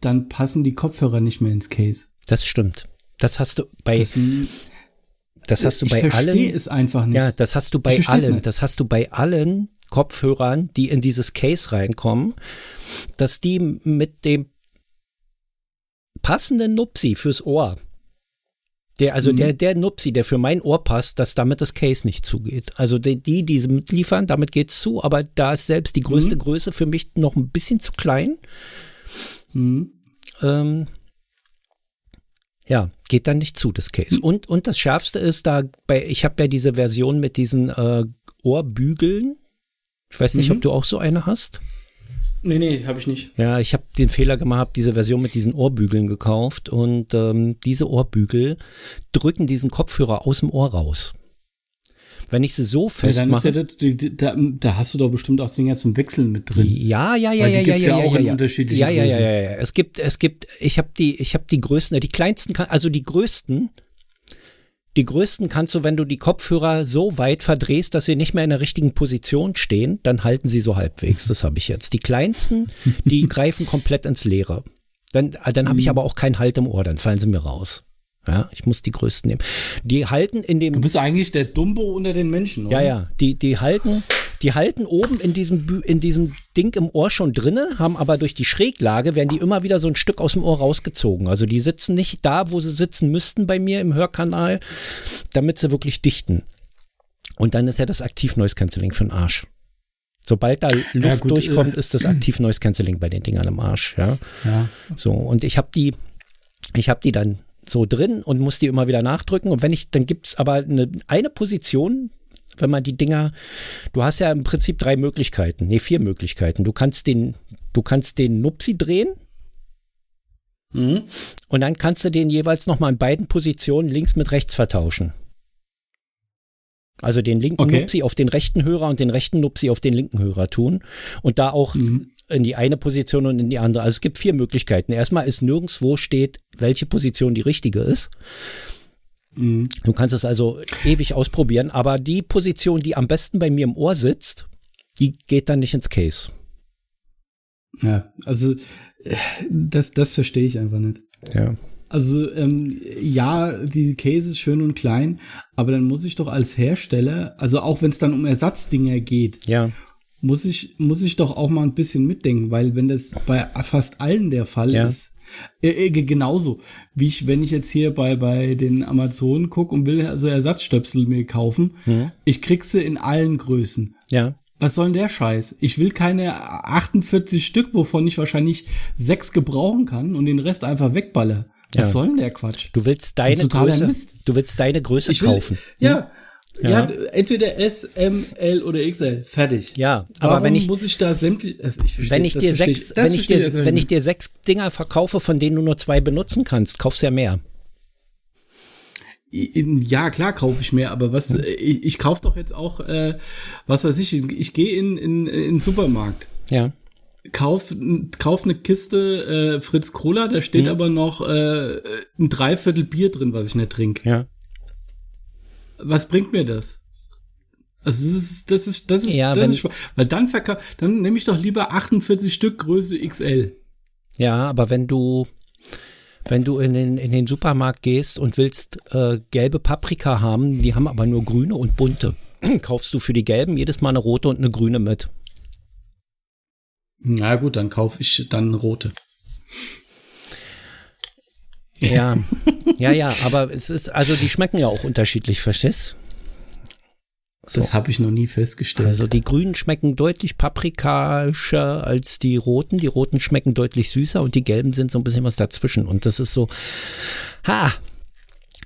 Speaker 2: dann passen die Kopfhörer nicht mehr ins Case.
Speaker 1: Das stimmt. Das hast du bei,
Speaker 2: Das,
Speaker 1: das hast du
Speaker 2: ich
Speaker 1: bei
Speaker 2: verstehe
Speaker 1: allen.
Speaker 2: es einfach nicht.
Speaker 1: Ja, das hast du bei
Speaker 2: Ich
Speaker 1: allen. Das hast du bei allen Kopfhörern, die in dieses Case reinkommen, dass die mit dem passenden Nupsi fürs Ohr, der, also
Speaker 2: Mhm.
Speaker 1: der, der Nupsi, der für mein Ohr passt, dass damit das Case nicht zugeht. Also die, die diese mitliefern, damit geht's zu, aber da ist selbst die größte
Speaker 2: Mhm.
Speaker 1: Größe für mich noch ein bisschen zu klein.
Speaker 2: Mhm.
Speaker 1: Ähm, ja, geht dann nicht zu, das Case. Und, und das Schärfste ist da, bei, ich habe ja diese Version mit diesen äh, Ohrbügeln. Ich weiß nicht,
Speaker 2: Mhm.
Speaker 1: ob du auch so eine hast.
Speaker 2: Nee, nee, habe ich nicht.
Speaker 1: Ja, ich habe den Fehler gemacht, diese Version mit diesen Ohrbügeln gekauft und ähm, diese Ohrbügel drücken diesen Kopfhörer aus dem Ohr raus. Wenn ich sie so
Speaker 2: Ja,
Speaker 1: fest
Speaker 2: dann ist ja
Speaker 1: mache.
Speaker 2: das, da, da hast du doch bestimmt auch Dinger zum Wechseln mit drin.
Speaker 1: Ja, ja, ja, ja, ja, ja,
Speaker 2: ja
Speaker 1: ja,
Speaker 2: auch
Speaker 1: ja,
Speaker 2: in
Speaker 1: ja.
Speaker 2: unterschiedlichen
Speaker 1: ja, ja, ja, ja, ja. Es gibt, es gibt, ich habe die, ich habe die größten, die kleinsten, also die größten, die größten kannst du, wenn du die Kopfhörer so weit verdrehst, dass sie nicht mehr in der richtigen Position stehen, dann halten sie so halbwegs. Das habe ich jetzt. Die kleinsten, die greifen komplett ins Leere. Dann, dann habe
Speaker 2: Mhm.
Speaker 1: ich aber auch keinen Halt im Ohr, dann fallen sie mir raus. Ja, ich muss die größten nehmen. Die halten in dem
Speaker 2: Du bist eigentlich der Dumbo unter den Menschen, oder?
Speaker 1: ja, ja, die, die halten, die halten oben in diesem, in diesem Ding im Ohr schon drinne, haben aber durch die Schräglage, werden die immer wieder so ein Stück aus dem Ohr rausgezogen. Also die sitzen nicht da, wo sie sitzen müssten bei mir im Hörkanal, damit sie wirklich dichten. Und dann ist ja das Aktiv Noise Cancelling für den Arsch. Sobald da Luft
Speaker 2: gut,
Speaker 1: durchkommt,
Speaker 2: äh,
Speaker 1: ist das Aktiv Noise Cancelling bei den Dingern im Arsch, ja.
Speaker 2: Ja.
Speaker 1: So, und ich habe die, ich habe die dann so drin und muss die immer wieder nachdrücken. Und wenn ich, dann gibt's aber eine, eine Position, wenn man die Dinger, du hast ja im Prinzip drei Möglichkeiten, nee, vier Möglichkeiten. Du kannst den, du kannst den Nupsi drehen
Speaker 2: Mhm.
Speaker 1: und dann kannst du den jeweils nochmal in beiden Positionen links mit rechts vertauschen. Also den linken
Speaker 2: Okay.
Speaker 1: Nupsi auf den rechten Hörer und den rechten Nupsi auf den linken Hörer tun und da auch
Speaker 2: Mhm.
Speaker 1: In die eine Position und in die andere. Also es gibt vier Möglichkeiten. Erstmal ist nirgendwo steht, welche Position die richtige ist.
Speaker 2: Mhm.
Speaker 1: Du kannst es also ewig ausprobieren, aber die Position, die am besten bei mir im Ohr sitzt, die geht dann nicht ins Case.
Speaker 2: Ja, also das, das verstehe ich einfach nicht.
Speaker 1: Ja.
Speaker 2: Also ähm, ja, die Case ist schön und klein, aber dann muss ich doch als Hersteller, also auch wenn es dann um Ersatzdinger geht,
Speaker 1: Ja.
Speaker 2: Muss ich, muss ich doch auch mal ein bisschen mitdenken, weil wenn das bei fast allen der Fall
Speaker 1: Ja.
Speaker 2: ist, äh, äh, genauso wie ich, wenn ich jetzt hier bei, bei den Amazonen gucke und will so Ersatzstöpsel mir kaufen,
Speaker 1: Mhm.
Speaker 2: ich krieg sie in allen Größen.
Speaker 1: Ja.
Speaker 2: Was soll denn der Scheiß? Ich will keine 48 Stück, wovon ich wahrscheinlich sechs gebrauchen kann und den Rest einfach wegballer. Was
Speaker 1: Ja.
Speaker 2: soll denn der Quatsch?
Speaker 1: Du willst deine Größe, du willst deine Größe
Speaker 2: will,
Speaker 1: kaufen.
Speaker 2: Ja,
Speaker 1: Ja.
Speaker 2: ja. entweder S, M, L oder XL. Fertig.
Speaker 1: Ja, aber
Speaker 2: Warum
Speaker 1: wenn ich-
Speaker 2: muss ich da sämtlich. Also ich verstehe
Speaker 1: Wenn ich dir sechs, wenn ich dir, wenn ich dir sechs Dinger verkaufe, von denen du nur zwei benutzen kannst, kaufst ja mehr.
Speaker 2: Ja, klar kaufe ich mehr, aber was, äh, ich, ich kaufe doch jetzt auch, äh, was weiß ich, ich gehe in, in, in den Supermarkt.
Speaker 1: Ja.
Speaker 2: kauf, kauf eine Kiste äh, Fritz Cola, da steht
Speaker 1: Mhm.
Speaker 2: aber noch äh, ein Dreiviertel Bier drin, was ich nicht trinke.
Speaker 1: Ja.
Speaker 2: Was bringt mir das? Also das ist, das ist, das ist,
Speaker 1: Ja,
Speaker 2: das ist, weil dann verkau dann nehme ich doch lieber 48 Stück Größe XL.
Speaker 1: Ja, aber wenn du, wenn du in den, in den Supermarkt gehst und willst äh, gelbe Paprika haben, die haben aber nur grüne und bunte, kaufst du für die gelben jedes Mal eine rote und eine grüne mit.
Speaker 2: Na gut, dann kaufe ich dann rote.
Speaker 1: Ja, ja, ja, aber es ist, also die schmecken ja auch unterschiedlich, verstehst? So.
Speaker 2: Das habe ich noch nie festgestellt.
Speaker 1: Also die grünen schmecken deutlich paprikascher als die roten. Die roten schmecken deutlich süßer und die gelben sind so ein bisschen was dazwischen. Und das ist so, ha.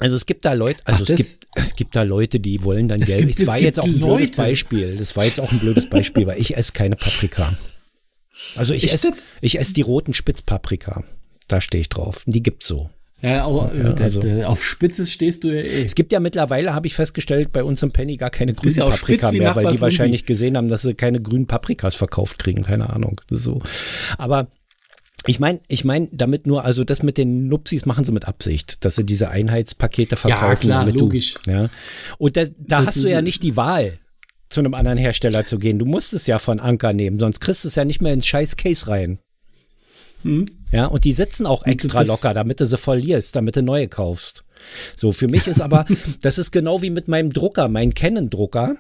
Speaker 1: Also es gibt da Leute, also
Speaker 2: Ach,
Speaker 1: es
Speaker 2: das-
Speaker 1: gibt, es gibt da Leute, die wollen dann gelb.
Speaker 2: gibt-
Speaker 1: Es
Speaker 2: es
Speaker 1: war jetzt auch ein blödes
Speaker 2: Leute.
Speaker 1: Beispiel. Das war jetzt auch ein blödes Beispiel, weil ich esse keine Paprika. Also ich esse, ich esse die roten Spitzpaprika. Da stehe ich drauf. Die gibt's so.
Speaker 2: Ja, aber
Speaker 1: Ja,
Speaker 2: der-
Speaker 1: also-
Speaker 2: auf Spitzes stehst du ja eh.
Speaker 1: Es gibt ja mittlerweile, habe ich festgestellt, bei uns im Penny gar keine grünen
Speaker 2: ja
Speaker 1: Paprika mehr, weil die wahrscheinlich gesehen haben, dass sie keine grünen Paprikas verkauft kriegen. Keine Ahnung. So. Aber ich meine, ich meine damit nur, also das mit den Nupsis machen sie mit Absicht, dass sie diese Einheitspakete verkaufen.
Speaker 2: klar,
Speaker 1: damit
Speaker 2: logisch.
Speaker 1: Du, ja. Und da, da hast du ja nicht die Wahl, zu einem anderen Hersteller zu gehen. Du musst es ja von Anker nehmen, sonst kriegst du es ja nicht mehr ins scheiß Case rein.
Speaker 2: Mhm.
Speaker 1: Ja, und die sitzen auch extra
Speaker 2: das-
Speaker 1: locker, damit du sie verlierst, damit du neue kaufst. So, für mich ist aber, das ist genau wie mit meinem Drucker, mein Canon-Drucker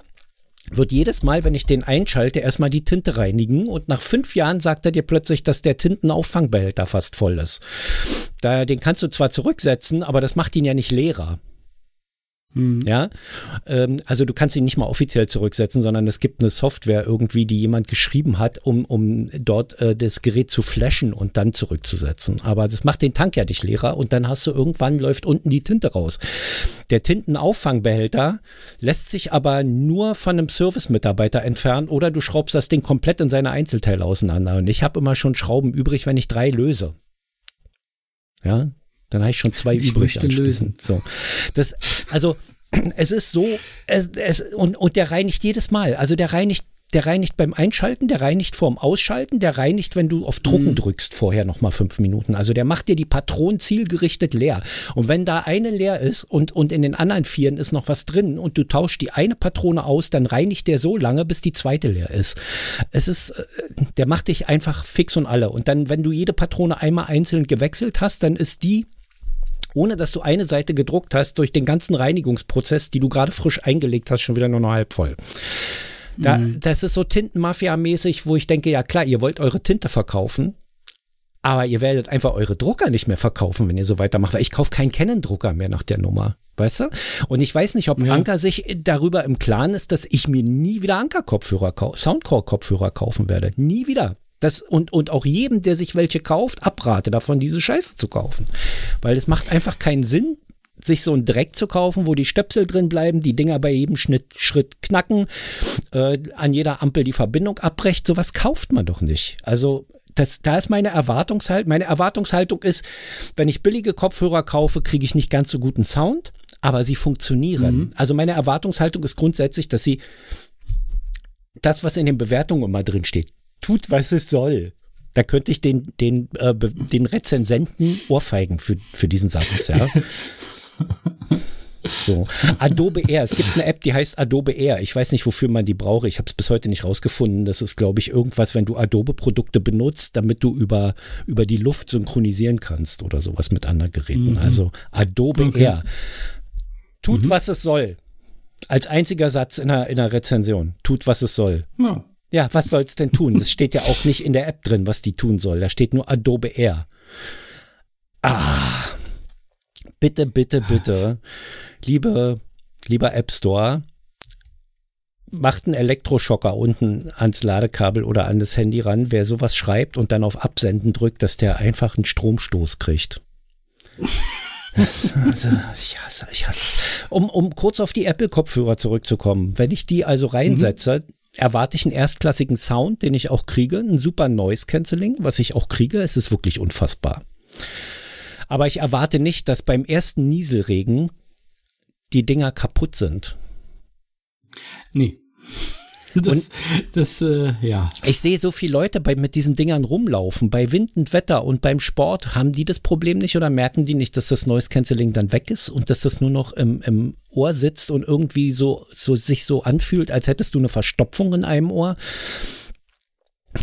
Speaker 1: wird jedes Mal, wenn ich den einschalte, erstmal die Tinte reinigen und nach fünf Jahren sagt er dir plötzlich, dass der Tintenauffangbehälter fast voll ist. Da, den kannst du zwar zurücksetzen, aber das macht ihn ja nicht leerer.
Speaker 2: Mhm.
Speaker 1: Ja, ähm, also du kannst ihn nicht mal offiziell zurücksetzen, sondern es gibt eine Software irgendwie, die jemand geschrieben hat, um, um dort äh, das Gerät zu flashen und dann zurückzusetzen. Aber das macht den Tank ja nicht leerer und dann hast du irgendwann läuft unten die Tinte raus. Der Tintenauffangbehälter lässt sich aber nur von einem Service-Mitarbeiter entfernen oder du schraubst das Ding komplett in seine Einzelteile auseinander. Und ich habe immer schon Schrauben übrig, wenn ich drei löse. Ja, dann habe ich schon zwei
Speaker 2: Ich
Speaker 1: übrig.
Speaker 2: möchte
Speaker 1: anschließend. So, das, also es ist so, es, es, und, und der reinigt jedes Mal. Also der reinigt, der reinigt beim Einschalten, der reinigt vorm Ausschalten, der reinigt, wenn du auf Drucken drückst, vorher nochmal fünf Minuten. Also der macht dir die Patronen zielgerichtet leer. Und wenn da eine leer ist und, und in den anderen vieren ist noch was drin und du tauschst die eine Patrone aus, dann reinigt der so lange, bis die zweite leer ist. Es ist, äh, der macht dich einfach fix und alle. Und dann, wenn du jede Patrone einmal einzeln gewechselt hast, dann ist die ohne dass du eine Seite gedruckt hast, durch den ganzen Reinigungsprozess, die du gerade frisch eingelegt hast, schon wieder nur noch halb voll. Da, Das ist so Tintenmafia-mäßig, wo ich denke, ja klar, ihr wollt eure Tinte verkaufen, aber ihr werdet einfach eure Drucker nicht mehr verkaufen, wenn ihr so weitermacht, weil ich kaufe keinen Canon-Drucker mehr nach der Nummer. Weißt du? Und ich weiß nicht, ob
Speaker 2: Ja.
Speaker 1: Anker sich darüber im Klaren ist, dass ich mir nie wieder Anker-Kopfhörer, Soundcore-Kopfhörer kaufen werde. Nie wieder. Das, und, und auch jedem, der sich welche kauft, abrate davon, diese Scheiße zu kaufen. Weil es macht einfach keinen Sinn, sich so einen Dreck zu kaufen, wo die Stöpsel drin bleiben, die Dinger bei jedem Schnitt, Schritt knacken, äh, an jeder Ampel die Verbindung abbrecht. Sowas kauft man doch nicht. Also das, da ist meine Erwartungshaltung. Meine Erwartungshaltung ist, wenn ich billige Kopfhörer kaufe, kriege ich nicht ganz so guten Sound, aber sie funktionieren. Also meine Erwartungshaltung ist grundsätzlich, dass sie das, was in den Bewertungen immer drin steht, tut, was es soll. Da könnte ich den, den, äh, den Rezensenten ohrfeigen für, für diesen Satz, ja. So. Adobe Air. Es gibt eine App, die heißt Adobe Air. Ich weiß nicht, wofür man die brauche. Ich habe es bis heute nicht rausgefunden. Das ist, glaube ich, irgendwas, wenn du Adobe-Produkte benutzt, damit du über, über die Luft synchronisieren kannst oder sowas mit anderen Geräten. Also Adobe
Speaker 2: Okay.
Speaker 1: Air. Tut, was es soll. Als einziger Satz in einer, in einer Rezension. Tut, was es soll.
Speaker 2: Ja.
Speaker 1: Ja, was soll es denn tun? Das steht ja auch nicht in der App drin, was die tun soll. Da steht nur Adobe Air. Ah, bitte, bitte, bitte, liebe, lieber App Store, macht einen Elektroschocker unten ans Ladekabel oder an das Handy ran, wer sowas schreibt und dann auf Absenden drückt, dass der einfach einen Stromstoß kriegt. Ich hasse, ich hasse es. Um, um kurz auf die Apple-Kopfhörer zurückzukommen. Wenn ich die also reinsetze, erwarte ich einen erstklassigen Sound, den ich auch kriege, ein super Noise Cancelling, was ich auch kriege. Es ist wirklich unfassbar. Aber ich erwarte nicht, dass beim ersten Nieselregen die Dinger kaputt sind.
Speaker 2: Nee. Das, das äh, ja.
Speaker 1: Ich sehe so viele Leute bei, mit diesen Dingern rumlaufen. Bei Wind und Wetter und beim Sport haben die das Problem nicht oder merken die nicht, dass das Noise Cancelling dann weg ist und dass das nur noch im, im Ohr sitzt und irgendwie so, so sich so anfühlt, als hättest du eine Verstopfung in einem Ohr.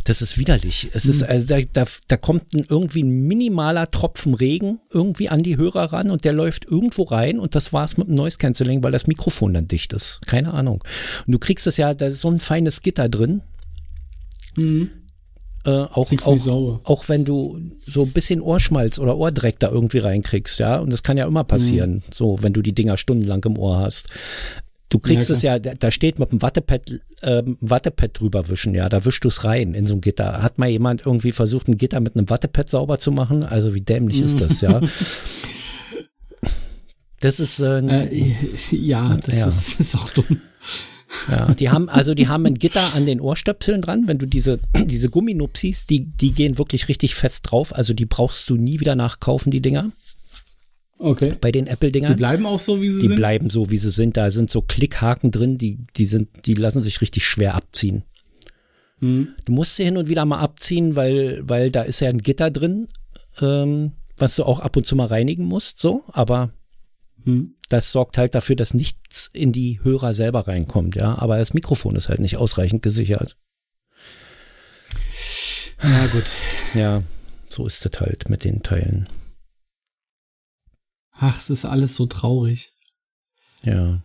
Speaker 1: Das ist widerlich. Es ist, also da, da, da kommt ein, irgendwie ein minimaler Tropfen Regen irgendwie an die Hörer ran und der läuft irgendwo rein und das war's mit dem Noise Cancelling, weil das Mikrofon dann dicht ist. Keine Ahnung. Und du kriegst es ja, da ist so ein feines Gitter drin.
Speaker 2: Mhm.
Speaker 1: Äh, auch, auch, auch wenn du so ein bisschen Ohrenschmalz oder Ohrdreck da irgendwie reinkriegst, ja, und das kann ja immer passieren,
Speaker 2: Mhm.
Speaker 1: so wenn du die Dinger stundenlang im Ohr hast. Du kriegst
Speaker 2: Ja,
Speaker 1: es ja, da steht mit dem Wattepad, ähm, Wattepad drüber wischen, ja, da wischst du es rein in so ein Gitter. Hat mal jemand irgendwie versucht, ein Gitter mit einem Wattepad sauber zu machen? Also wie dämlich ist das, ja? Das ist, äh,
Speaker 2: Äh, ja, das
Speaker 1: Ja.
Speaker 2: Ist, ist auch dumm.
Speaker 1: Ja, die haben, also die haben ein Gitter an den Ohrstöpseln dran. Wenn du diese, diese Gumminupsis, die, die gehen wirklich richtig fest drauf. Also die brauchst du nie wieder nachkaufen, die Dinger.
Speaker 2: Okay.
Speaker 1: Bei den
Speaker 2: Die
Speaker 1: Apple-Dingern.
Speaker 2: bleiben auch so, wie sie
Speaker 1: Die
Speaker 2: sind.
Speaker 1: bleiben so, wie sie sind. Da sind so Klickhaken drin, die, die sind, die lassen sich richtig schwer abziehen.
Speaker 2: Mhm.
Speaker 1: Du musst sie hin und wieder mal abziehen, weil, weil da ist ja ein Gitter drin, ähm, was du auch ab und zu mal reinigen musst, so, aber
Speaker 2: Mhm.
Speaker 1: das sorgt halt dafür, dass nichts in die Hörer selber reinkommt, ja. Aber das Mikrofon ist halt nicht ausreichend gesichert.
Speaker 2: Ja, gut.
Speaker 1: Ja, so ist das halt mit den Teilen.
Speaker 2: Ach, es ist alles so traurig.
Speaker 1: Ja.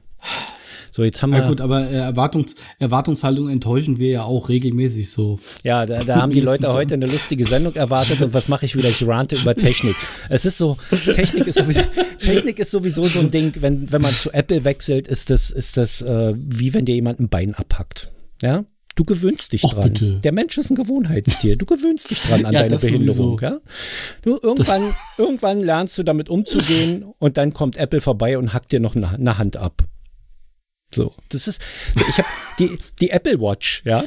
Speaker 1: So, jetzt haben wir.
Speaker 2: Ja gut, aber äh, Erwartungs Erwartungshaltung enttäuschen wir ja auch regelmäßig so.
Speaker 1: Ja, da, da haben die Leute heute eine lustige Sendung erwartet und was mache ich wieder? Ich rante über Technik. Es ist so, Technik ist sowieso, Technik ist sowieso so ein Ding, wenn, wenn man zu Apple wechselt, ist das, ist das äh, wie wenn dir jemand ein Bein abhackt. Ja? Du gewöhnst dich
Speaker 2: Och,
Speaker 1: dran.
Speaker 2: bitte.
Speaker 1: Der Mensch ist ein Gewohnheitstier. Du gewöhnst dich dran an
Speaker 2: Ja,
Speaker 1: deine Behinderung. Ja? Du, irgendwann, irgendwann lernst du damit umzugehen und dann kommt Apple vorbei und hackt dir noch eine, eine Hand ab. So, das ist, ich habe die, die Apple Watch, Ja.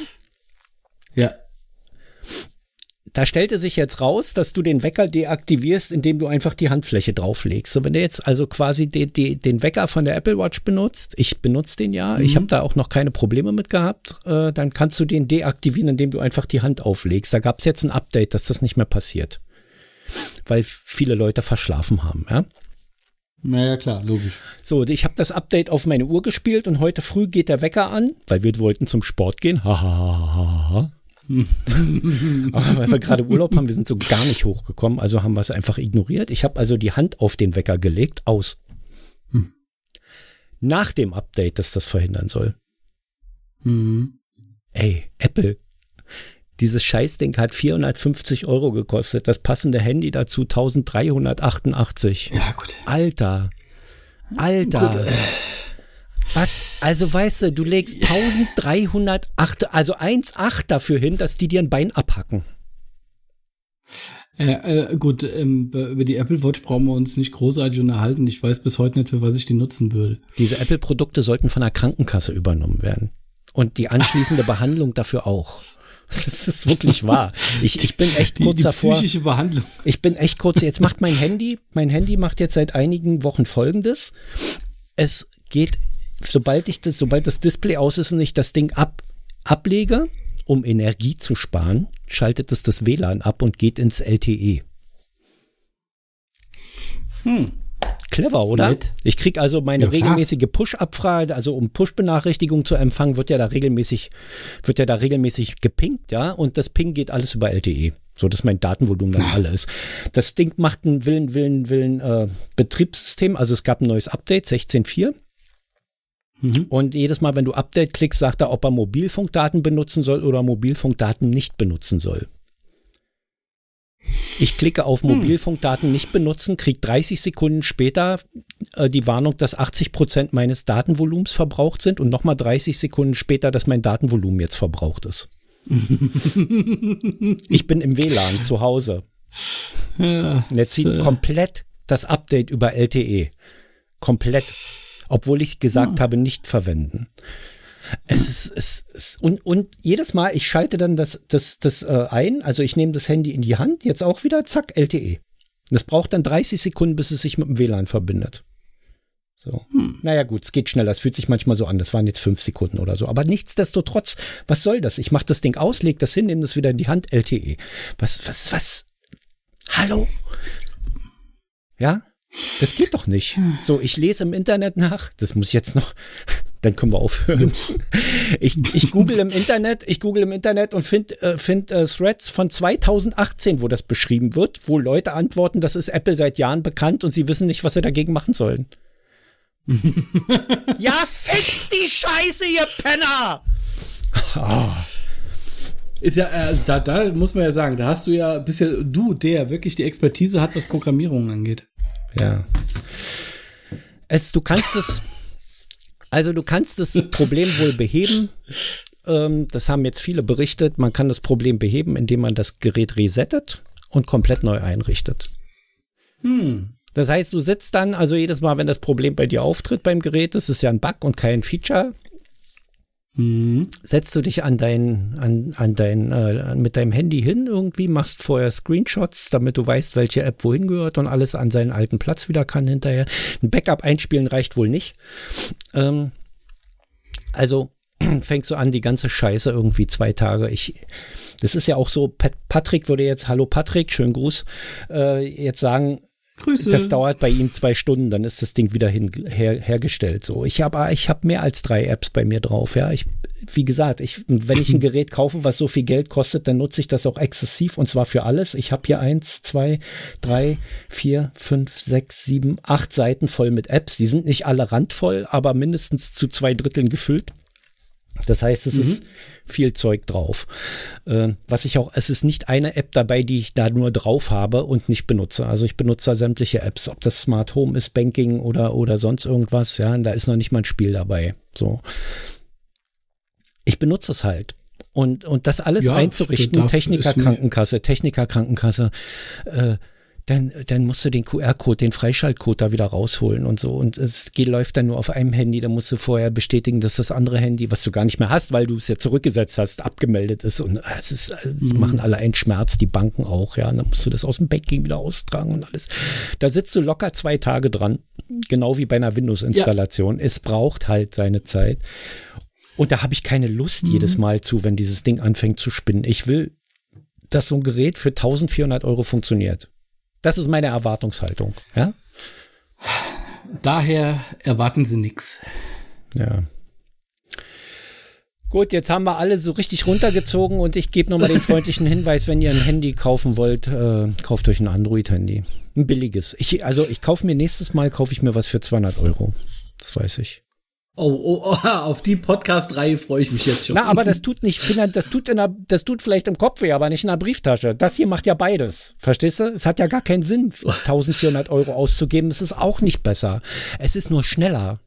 Speaker 1: Da stellte sich jetzt raus, dass du den Wecker deaktivierst, indem du einfach die Handfläche drauflegst. So, wenn du jetzt also quasi die, die, den Wecker von der Apple Watch benutzt, ich benutze den ja, ich habe da auch noch keine Probleme mit gehabt, äh, dann kannst du den deaktivieren, indem du einfach die Hand auflegst. Da gab es jetzt ein Update, dass das nicht mehr passiert. Weil viele Leute verschlafen haben, ja.
Speaker 2: Naja, klar, logisch.
Speaker 1: So, ich habe das Update auf meine Uhr gespielt und heute früh geht der Wecker an, weil wir wollten zum Sport gehen. Ha, ha, ha, ha, ha. Aber weil wir gerade Urlaub haben, wir sind so gar nicht hochgekommen, also haben wir es einfach ignoriert. Ich habe also die Hand auf den Wecker gelegt, aus.
Speaker 2: Hm.
Speaker 1: Nach dem Update, das das verhindern soll.
Speaker 2: Mhm.
Speaker 1: Ey, Apple. Dieses Scheißding hat 450 Euro gekostet. Das passende Handy dazu 1388.
Speaker 2: Ja, gut.
Speaker 1: Alter. Alter.
Speaker 2: Gut, äh.
Speaker 1: Was? Also weißt du, du legst 1308, also 1,8 dafür hin, dass die dir ein Bein abhacken.
Speaker 2: Äh, äh, gut, ähm, über die Apple Watch brauchen wir uns nicht großartig unterhalten. Ich weiß bis heute nicht, für was ich die nutzen würde.
Speaker 1: Diese Apple-Produkte sollten von der Krankenkasse übernommen werden. Und die anschließende Behandlung dafür auch. Das ist wirklich wahr. Ich, ich bin echt
Speaker 2: Die,
Speaker 1: kurz
Speaker 2: die
Speaker 1: davor.
Speaker 2: psychische Behandlung.
Speaker 1: Ich bin echt kurz. Jetzt macht mein Handy, mein Handy macht jetzt seit einigen Wochen folgendes. Es geht, sobald ich das, sobald das Display aus ist und ich das Ding ab, ablege, um Energie zu sparen, schaltet es das WLAN ab und geht ins LTE.
Speaker 2: Hm.
Speaker 1: Clever, oder?
Speaker 2: Nett.
Speaker 1: Ich kriege also meine
Speaker 2: Ja,
Speaker 1: regelmäßige Push-Abfrage, also um Push-Benachrichtigung zu empfangen, wird ja da regelmäßig, wird ja da regelmäßig gepinkt, ja, und das Ping geht alles über LTE. So, dass mein Datenvolumen dann alles. Das Ding macht ein Willen, Willen, Willen äh, Betriebssystem, also es gab ein neues Update, 16.4.
Speaker 2: Mhm.
Speaker 1: Und jedes Mal, wenn du Update klickst, sagt er, ob er Mobilfunkdaten benutzen soll oder Mobilfunkdaten nicht benutzen soll. Ich klicke auf Mobilfunkdaten nicht benutzen, kriege 30 Sekunden später äh, die Warnung, dass 80 Prozent meines Datenvolumens verbraucht sind und nochmal 30 Sekunden später, dass mein Datenvolumen jetzt verbraucht ist. ich bin im WLAN zu Hause.
Speaker 2: Ja,
Speaker 1: Und er zieht
Speaker 2: das, äh,
Speaker 1: komplett das Update über LTE. Komplett. Obwohl ich gesagt habe, nicht verwenden. Es ist, es ist und, und jedes Mal, ich schalte dann das, das, das äh, ein, also ich nehme das Handy in die Hand, jetzt auch wieder, zack, LTE. Das braucht dann 30 Sekunden, bis es sich mit dem WLAN verbindet. So. Naja, gut, es geht schneller. Es fühlt sich manchmal so an. Das waren jetzt fünf Sekunden oder so. Aber nichtsdestotrotz, was soll das? Ich mache das Ding aus, leg das hin, nehme das wieder in die Hand, LTE. Was, was, was? Hallo? Ja? Das geht doch nicht. So, ich lese im Internet nach. Das muss ich jetzt noch. Dann können wir aufhören. Ich, ich google im Internet, ich google im Internet und finde äh, find, äh, Threads von 2018, wo das beschrieben wird, wo Leute antworten, das ist Apple seit Jahren bekannt und sie wissen nicht, was sie dagegen machen sollen. ja, fix die Scheiße, ihr Penner! Ah,
Speaker 2: Ist ja, also da, da muss man ja sagen, da hast du ja bisher du, der wirklich die Expertise hat, was Programmierung angeht.
Speaker 1: Ja. Es, du kannst es, also du kannst das Problem wohl beheben. Ähm, das haben jetzt viele berichtet. Man kann das Problem beheben, indem man das Gerät resettet und komplett neu einrichtet.
Speaker 2: Hm.
Speaker 1: Das heißt, du sitzt dann, also jedes Mal, wenn das Problem bei dir auftritt beim Gerät, das ist ja ein Bug und kein Feature,
Speaker 2: Mhm.
Speaker 1: setzt du dich an dein, an, an dein, äh, mit deinem Handy hin irgendwie, machst vorher Screenshots, damit du weißt, welche App wohin gehört und alles an seinen alten Platz wieder kann hinterher. Ein Backup einspielen reicht wohl nicht. Ähm, also fängst du an, die ganze Scheiße irgendwie zwei Tage. Ich, das ist ja auch so, Pat Patrick würde jetzt, hallo Patrick, schönen Gruß, äh, jetzt sagen,
Speaker 2: Grüße.
Speaker 1: Das dauert bei ihm zwei Stunden, dann ist das Ding wieder hin, her, hergestellt. So, ich habe ich hab mehr als drei Apps bei mir drauf. Ja, ich, wie gesagt, ich, wenn ich ein Gerät kaufe, was so viel Geld kostet, dann nutze ich das auch exzessiv und zwar für alles. Ich habe hier eins, zwei, drei, vier, fünf, sechs, sieben, acht Seiten voll mit Apps. Die sind nicht alle randvoll, aber mindestens zu zwei Dritteln gefüllt. Das heißt, es mhm. ist viel Zeug drauf. Äh, was ich auch, es ist nicht eine App dabei, die ich da nur drauf habe und nicht benutze. Also ich benutze sämtliche Apps, ob das Smart Home ist, Banking oder, oder sonst irgendwas. Ja, da ist noch nicht mal ein Spiel dabei. So. Ich benutze es halt. Und, und das alles ja, einzurichten, Techniker Krankenkasse, Techniker Krankenkasse, äh, dann, dann musst du den QR-Code, den Freischaltcode da wieder rausholen und so. Und es geht, läuft dann nur auf einem Handy. Da musst du vorher bestätigen, dass das andere Handy, was du gar nicht mehr hast, weil du es ja zurückgesetzt hast, abgemeldet ist. Und es ist, die mhm. machen alle einen Schmerz, die Banken auch, ja. Und dann musst du das aus dem Banking wieder austragen und alles. Da sitzt du locker zwei Tage dran. Genau wie bei einer Windows-Installation. Ja. Es braucht halt seine Zeit. Und da habe ich keine Lust mhm. jedes Mal zu, wenn dieses Ding anfängt zu spinnen. Ich will, dass so ein Gerät für 1400 Euro funktioniert. Das ist meine Erwartungshaltung. Ja?
Speaker 2: Daher erwarten Sie nichts.
Speaker 1: Ja. Gut, jetzt haben wir alle so richtig runtergezogen und ich gebe nochmal den freundlichen Hinweis, wenn ihr ein Handy kaufen wollt, äh, kauft euch ein Android-Handy. Ein billiges. Ich, also ich kaufe mir nächstes Mal, kaufe ich mir was für 200 Euro. Das weiß ich.
Speaker 2: Oh, oh, oh, auf die Podcast-Reihe freue ich mich jetzt schon.
Speaker 1: Na, aber das tut nicht, das tut in der, das tut vielleicht im Kopf weh, aber nicht in der Brieftasche. Das hier macht ja beides. Verstehst du? Es hat ja gar keinen Sinn, 1400 Euro auszugeben. Es ist auch nicht besser. Es ist nur schneller.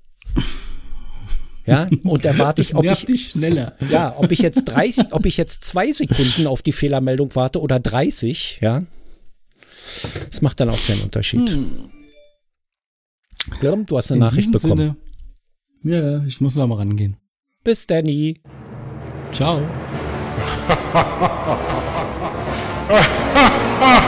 Speaker 1: Ja, und erwarte ich, ob ich,
Speaker 2: dich schneller.
Speaker 1: ja, ob ich jetzt 30, ob ich jetzt zwei Sekunden auf die Fehlermeldung warte oder 30, ja. Das macht dann auch keinen Unterschied. Hm. du hast eine in Nachricht bekommen. Sinne
Speaker 2: ja, ich muss noch mal rangehen.
Speaker 1: Bis Danny.
Speaker 2: Ciao.